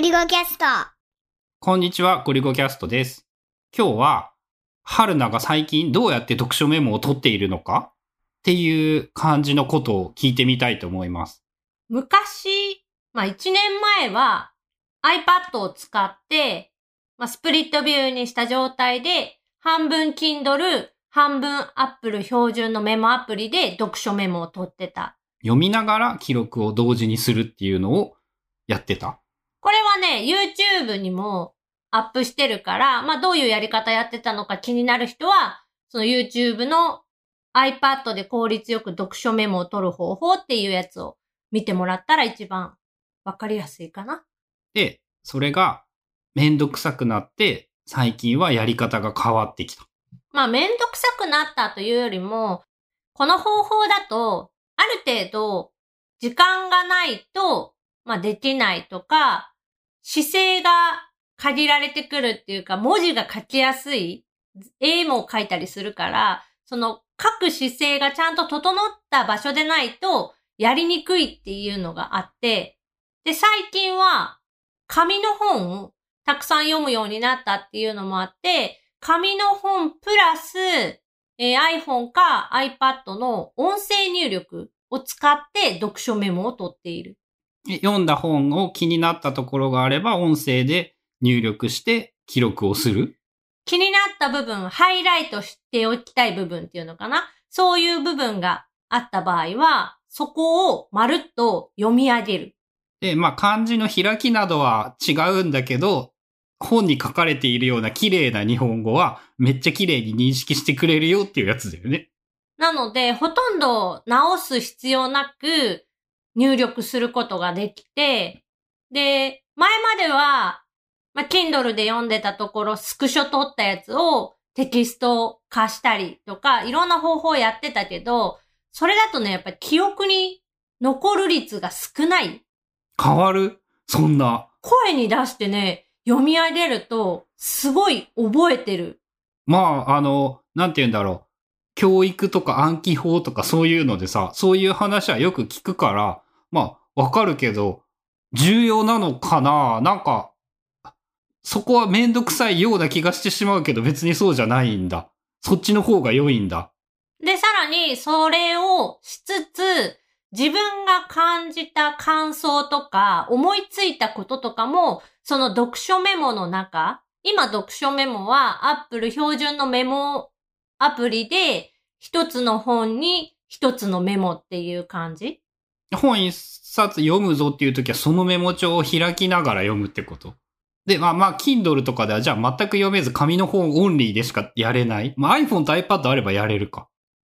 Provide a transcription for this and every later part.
ゴリゴキャスト。こんにちは、ゴリゴキャストです。今日は、春菜が最近どうやって読書メモを取っているのか？っていう感じのことを聞いてみたいと思います。昔、まあ1年前は iPad を使って、まあスプリットビューにした状態で、半分 Kindle、半分 Apple 標準のメモアプリで読書メモを取ってた。読みながら記録を同時にするっていうのをやってた。これはね、YouTube にもアップしてるから、まあどういうやり方やってたのか気になる人は、その YouTube の iPad で効率よく読書メモを取る方法っていうやつを見てもらったら一番わかりやすいかな。で、それがめんどくさくなって、最近はやり方が変わってきた。まあ、めんどくさくなったというよりも、この方法だと、ある程度、時間がないと、まあ、できないとか、姿勢が限られてくるっていうか、文字が書きやすい、絵も書いたりするから、その書く姿勢がちゃんと整った場所でないと、やりにくいっていうのがあって、で、最近は、紙の本をたくさん読むようになったっていうのもあって、紙の本プラス、えー iPhone か iPad の音声入力を使って読書メモを取っている。で読んだ本を気になったところがあれば、音声で入力して記録をする。気になった部分、ハイライトしておきたい部分っていうのかな？そういう部分があった場合は、そこをまるっと読み上げる。で、まあ漢字の開きなどは違うんだけど、本に書かれているような綺麗な日本語はめっちゃ綺麗に認識してくれるよっていうやつだよね。なので、ほとんど直す必要なく入力することができて、で、前までは、まあ、Kindle で読んでたところ、スクショ取ったやつをテキスト化したりとか、いろんな方法やってたけど、それだとね、やっぱり記憶に残る率が少ない。変わる？そんな。声に出してね、読み上げると、すごい覚えてる。まあ、あの、なんて言うんだろう。教育とか暗記法とかそういうのでさ、そういう話はよく聞くから、まあ、わかるけど、重要なのかな？なんか、そこはめんどくさいような気がしてしまうけど別にそうじゃないんだ。そっちの方が良いんだ。で、さらに、それをしつつ、自分が感じた感想とか、思いついたこととかも、その読書メモの中、今読書メモは Apple 標準のメモアプリで、一つの本に一つのメモっていう感じ？本一冊読むぞっていう時はそのメモ帳を開きながら読むってこと？で、まあまあ、Kindle とかではじゃあ全く読めず紙の本オンリーでしかやれない。まあ iPhone と iPad あればやれるか。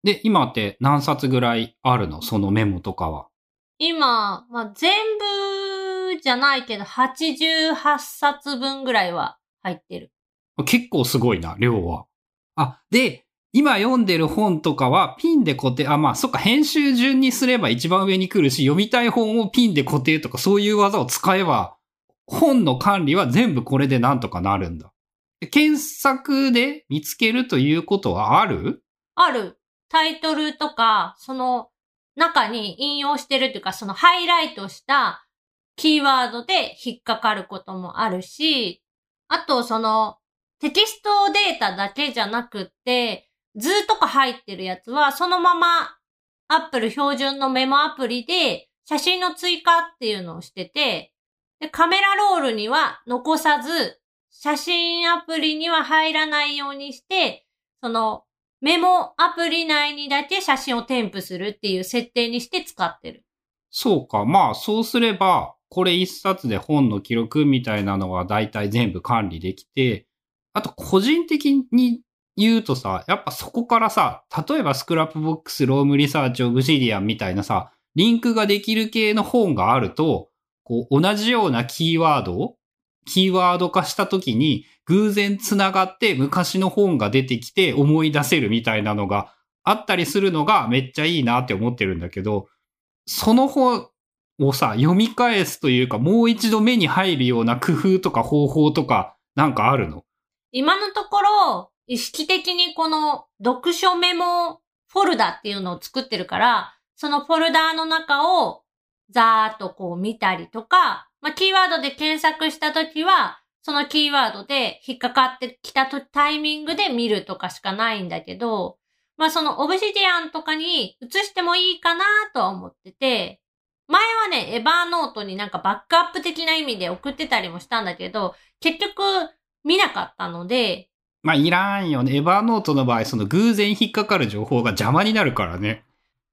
で、今って何冊ぐらいあるの？そのメモとかは。今、まあ、全部じゃないけど、88冊分ぐらいは入ってる。結構すごいな、量は。あ、で、今読んでる本とかはピンで固定、あ、まあそっか、編集順にすれば一番上に来るし、読みたい本をピンで固定とかそういう技を使えば、本の管理は全部これでなんとかなるんだ。検索で見つけるということはある？あるタイトルとか、その中に引用してるっていうか、そのハイライトしたキーワードで引っかかることもあるし、あとそのテキストデータだけじゃなくって、図とか入ってるやつはそのまま Apple 標準のメモアプリで写真の追加っていうのをしてて、でカメラロールには残さず、写真アプリには入らないようにして、そのメモアプリ内にだけ写真を添付するっていう設定にして使ってる。そうか。まあ、そうすれば、これ一冊で本の記録みたいなのは大体全部管理できて、あと個人的に言うとさ、やっぱそこからさ、例えば Scrapbox、Roam Research、Obsidian みたいなさ、リンクができる系の本があると、こう、同じようなキーワードを、キーワード化した時に、偶然繋がって昔の本が出てきて思い出せるみたいなのがあったりするのがめっちゃいいなって思ってるんだけど、その本をさ、読み返すというか、もう一度目に入るような工夫とか方法とか、なんかあるの？今のところ、意識的にこの読書メモフォルダっていうのを作ってるから、そのフォルダーの中をざーっとこう見たりとか、まあ、キーワードで検索したときは、そのキーワードで引っかかってきたタイミングで見るとかしかないんだけど、まあそのオブシディアンとかに移してもいいかなとは思ってて、前はね、エバーノートになんかバックアップ的な意味で送ってたりもしたんだけど、結局見なかったので、まあいらんよね。エバーノートの場合、その偶然引っかかる情報が邪魔になるからね。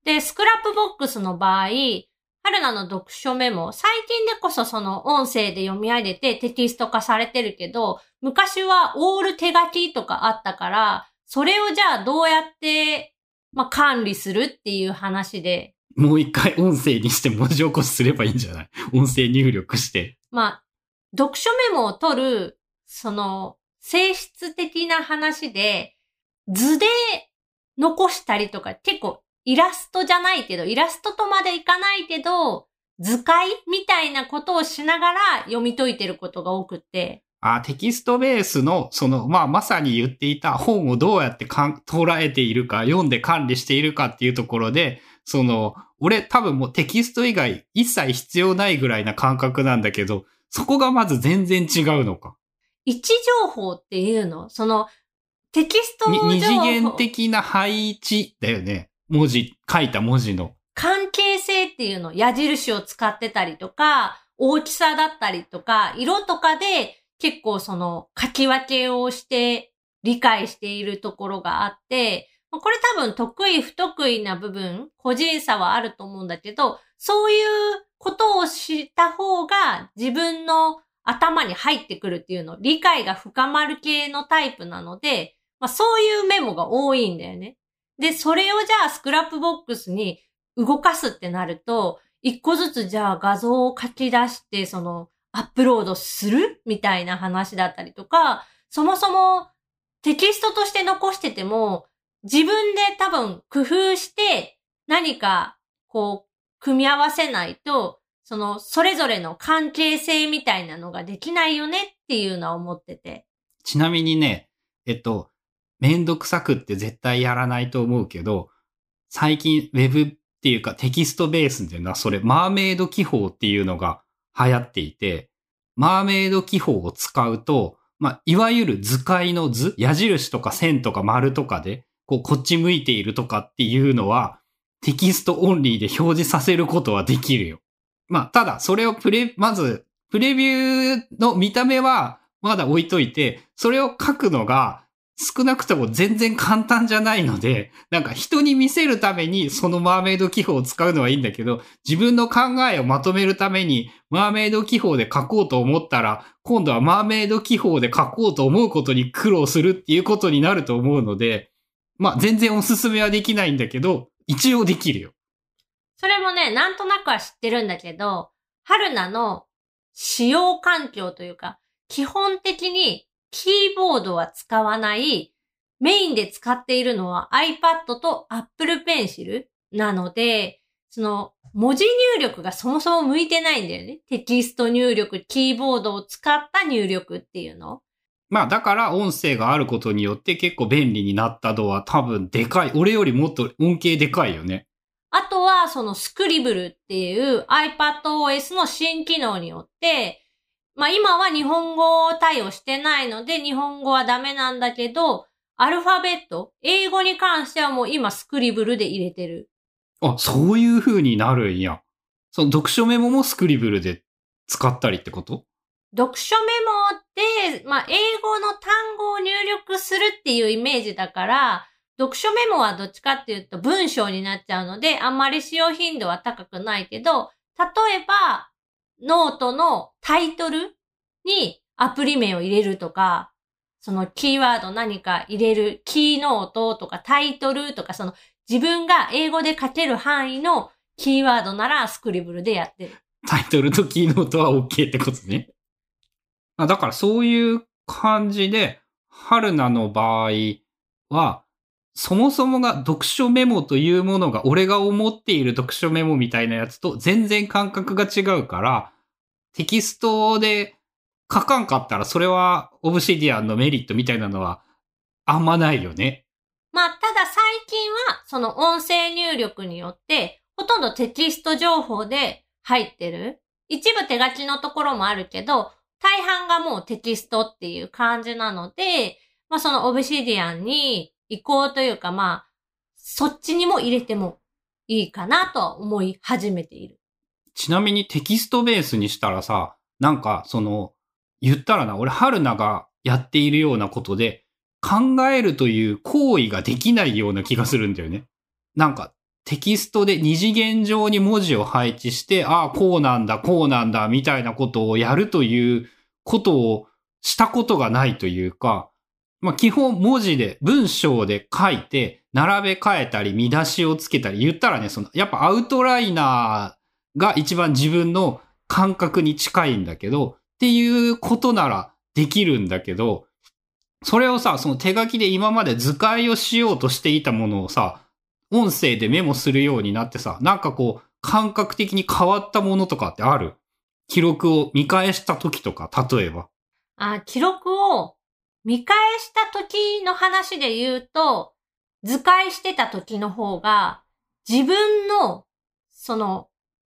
で、 Scrapbox の場合、春菜の読書メモ、最近でこそその音声で読み上げてテキスト化されてるけど、昔はオール手書きとかあったから、それをじゃあどうやって、まあ、管理するっていう話で。もう一回音声にして文字起こしすればいいんじゃない？音声入力して。まあ、読書メモを取る、その、性質的な話で、図で残したりとか結構イラストじゃないけど、イラストとまでいかないけど、図解みたいなことをしながら読み解いてることが多くて。あテキストベースの、その、まあ、まさに言っていた本をどうやってかん捉えているか、読んで管理しているかっていうところで、その、俺多分もうテキスト以外一切必要ないぐらいな感覚なんだけど、そこがまず全然違うのか。位置情報っていうの？その、テキスト情報。二次元的な配置だよね。文字、書いた文字の。関係性っていうの、矢印を使ってたりとか、大きさだったりとか、色とかで結構その書き分けをして理解しているところがあって、これ多分得意不得意な部分、個人差はあると思うんだけど、そういうことをした方が自分の頭に入ってくるっていうの、理解が深まる系のタイプなので、まあそういうメモが多いんだよね。で、それをじゃあ Scrapbox に動かすってなると、一個ずつじゃあ画像を書き出して、その、アップロードするみたいな話だったりとか、そもそもテキストとして残してても、自分で多分工夫して何かこう組み合わせないと、そのそれぞれの関係性みたいなのができないよねっていうのは思ってて。ちなみにね、えっと、めんどくさくって絶対やらないと思うけど、最近ウェブっていうかテキストベースっていうのはそれマーメイド記法っていうのが流行っていて、マーメイド記法を使うと、まあ、いわゆる図解の図、矢印とか線とか丸とかで、こう、こっち向いているとかっていうのは、テキストオンリーで表示させることはできるよ。まあ、ただ、それをプレ、まず、プレビューの見た目はまだ置いといて、それを書くのが少なくとも全然簡単じゃないので、なんか人に見せるためにその Mermaid 記法を使うのはいいんだけど、自分の考えをまとめるために Mermaid 記法で書こうと思ったら、今度は Mermaid 記法で書こうと思うことに苦労するっていうことになると思うので、まあ全然おすすめはできないんだけど、一応できるよ。それもね、なんとなくは知ってるんだけど、春菜の使用環境というか、基本的にキーボードは使わない、メインで使っているのは iPad と Apple Pencil なので、その文字入力がそもそも向いてないんだよね。テキスト入力、キーボードを使った入力っていうの。まあだから音声があることによって結構便利になったのは多分でかい。俺よりもっと音形でかいよね。そのスクリブルっていう iPadOS の新機能によって、まあ今は日本語対応してないので日本語はダメなんだけど、アルファベット、英語に関してはもう今スクリブルで入れてる。あ、そういう風になるんや。その読書メモもスクリブルで使ったりってこと？読書メモって、まあ、英語の単語を入力するっていうイメージだから、読書メモはどっちかっていうと文章になっちゃうので、あんまり使用頻度は高くないけど、例えば、ノートのタイトルにアプリ名を入れるとか、そのキーワード何か入れる、 Keynote とかタイトルとか、その自分が英語で書ける範囲のキーワードならスクリブルでやってる。タイトルとキーノートは OK ってことね。だからそういう感じで、春菜の場合は、そもそもが読書メモというものが俺が思っている読書メモみたいなやつと全然感覚が違うから、テキストで書かんかったらそれはオブシディアンのメリットみたいなのはあんまないよね。まあ、ただ最近はその音声入力によってほとんどテキスト情報で入ってる。一部手書きのところもあるけど、大半がもうテキストっていう感じなので、まあそのオブシディアンに移行というかまあ、そっちにも入れてもいいかなと思い始めている。ちなみにテキストベースにしたらさ、なんかその、言ったらな、俺、春菜がやっているようなことで、考えるという行為ができないような気がするんだよね。なんか、テキストで二次元上に文字を配置して、ああ、こうなんだ、こうなんだ、みたいなことをやるということをしたことがないというか、まあ基本文字で、文章で書いて、並べ替えたり、見出しをつけたり、言ったらね、その、やっぱアウトライナーが一番自分の感覚に近いんだけど、っていうことならできるんだけど、それをさ、その手書きで今まで図解をしようとしていたものをさ、音声でメモするようになってさ、なんかこう、感覚的に変わったものとかってある？記録を見返した時とか、例えば。あ、記録を見返した時の話で言うと、図解してた時の方が、自分の、その、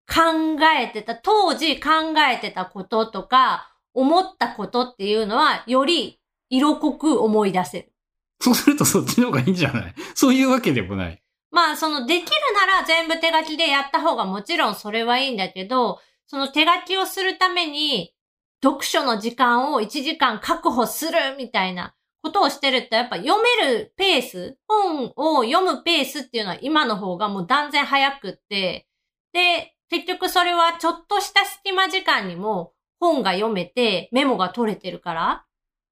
考えてた、当時考えてたこととか、思ったことっていうのは、より色濃く思い出せる。そうするとそっちの方がいいんじゃない？そういうわけでもない。まあ、その、できるなら全部手書きでやった方がもちろんそれはいいんだけど、その手書きをするために、読書の時間を1時間確保するみたいなことをしてると、やっぱ読めるペース、本を読むペースっていうのは今の方がもう断然早くって、で、結局それはちょっとした隙間時間にも本が読めてメモが取れてるから。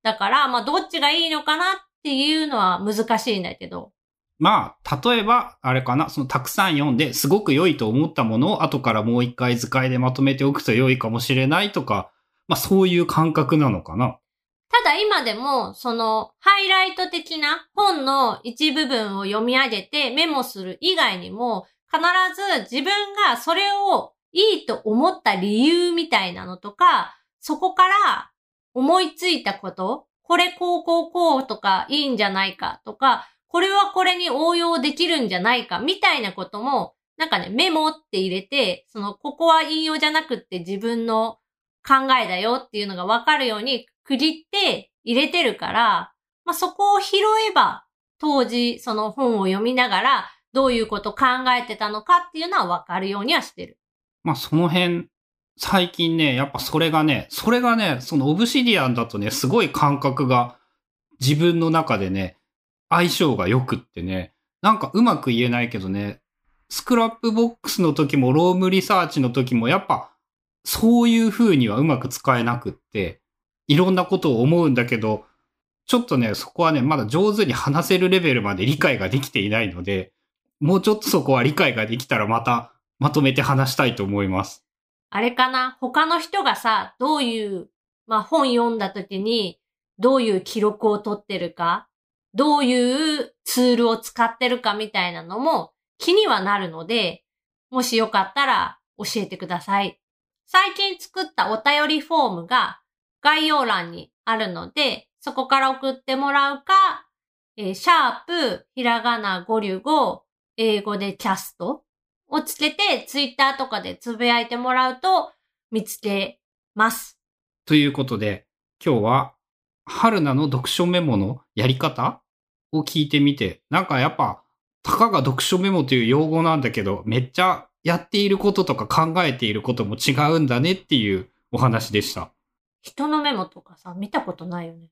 だから、まあどっちがいいのかなっていうのは難しいんだけど。まあ、例えば、あれかな、そのたくさん読んで、すごく良いと思ったものを後からもう一回図解でまとめておくと良いかもしれないとか、まあそういう感覚なのかな。ただ今でも、その、ハイライト的な本の一部分を読み上げてメモする以外にも、必ず自分がそれをいいと思った理由みたいなのとか、そこから思いついたこと、これこうこうこうとかいいんじゃないかとか、これはこれに応用できるんじゃないかみたいなことも、なんかね、メモって入れて、その、ここは引用じゃなくって自分の考えだよっていうのがわかるように区切って入れてるから、まあ、そこを拾えば、当時その本を読みながら、どういうこと考えてたのかっていうのはわかるようにはしてる。まあその辺、最近ね、やっぱそれがね、それがね、その Obsidian だとね、すごい感覚が自分の中でね、相性が良くってね、なんかうまく言えないけどね、 Scrapbox の時も Roam Research の時もやっぱそういう風にはうまく使えなくって、いろんなことを思うんだけど、ちょっとね、そこはね、まだ上手に話せるレベルまで理解ができていないので、もうちょっとそこは理解ができたらまたまとめて話したいと思います。あれかな？他の人がさ、どういう、まあ、本読んだ時に、どういう記録を取ってるか、どういうツールを使ってるかみたいなのも気にはなるので、もしよかったら教えてください。最近作ったお便りフォームが概要欄にあるので、そこから送ってもらうか、えーシャープ、ひらがな555、英語でキャストをつけて、ツイッターとかでつぶやいてもらうと見つけます。ということで、今日は、春菜の読書メモのやり方を聞いてみて、なんかやっぱ、たかが読書メモという用語なんだけど、めっちゃやっていることとか考えていることも違うんだねっていうお話でした。人のメモとかさ、見たことないよね。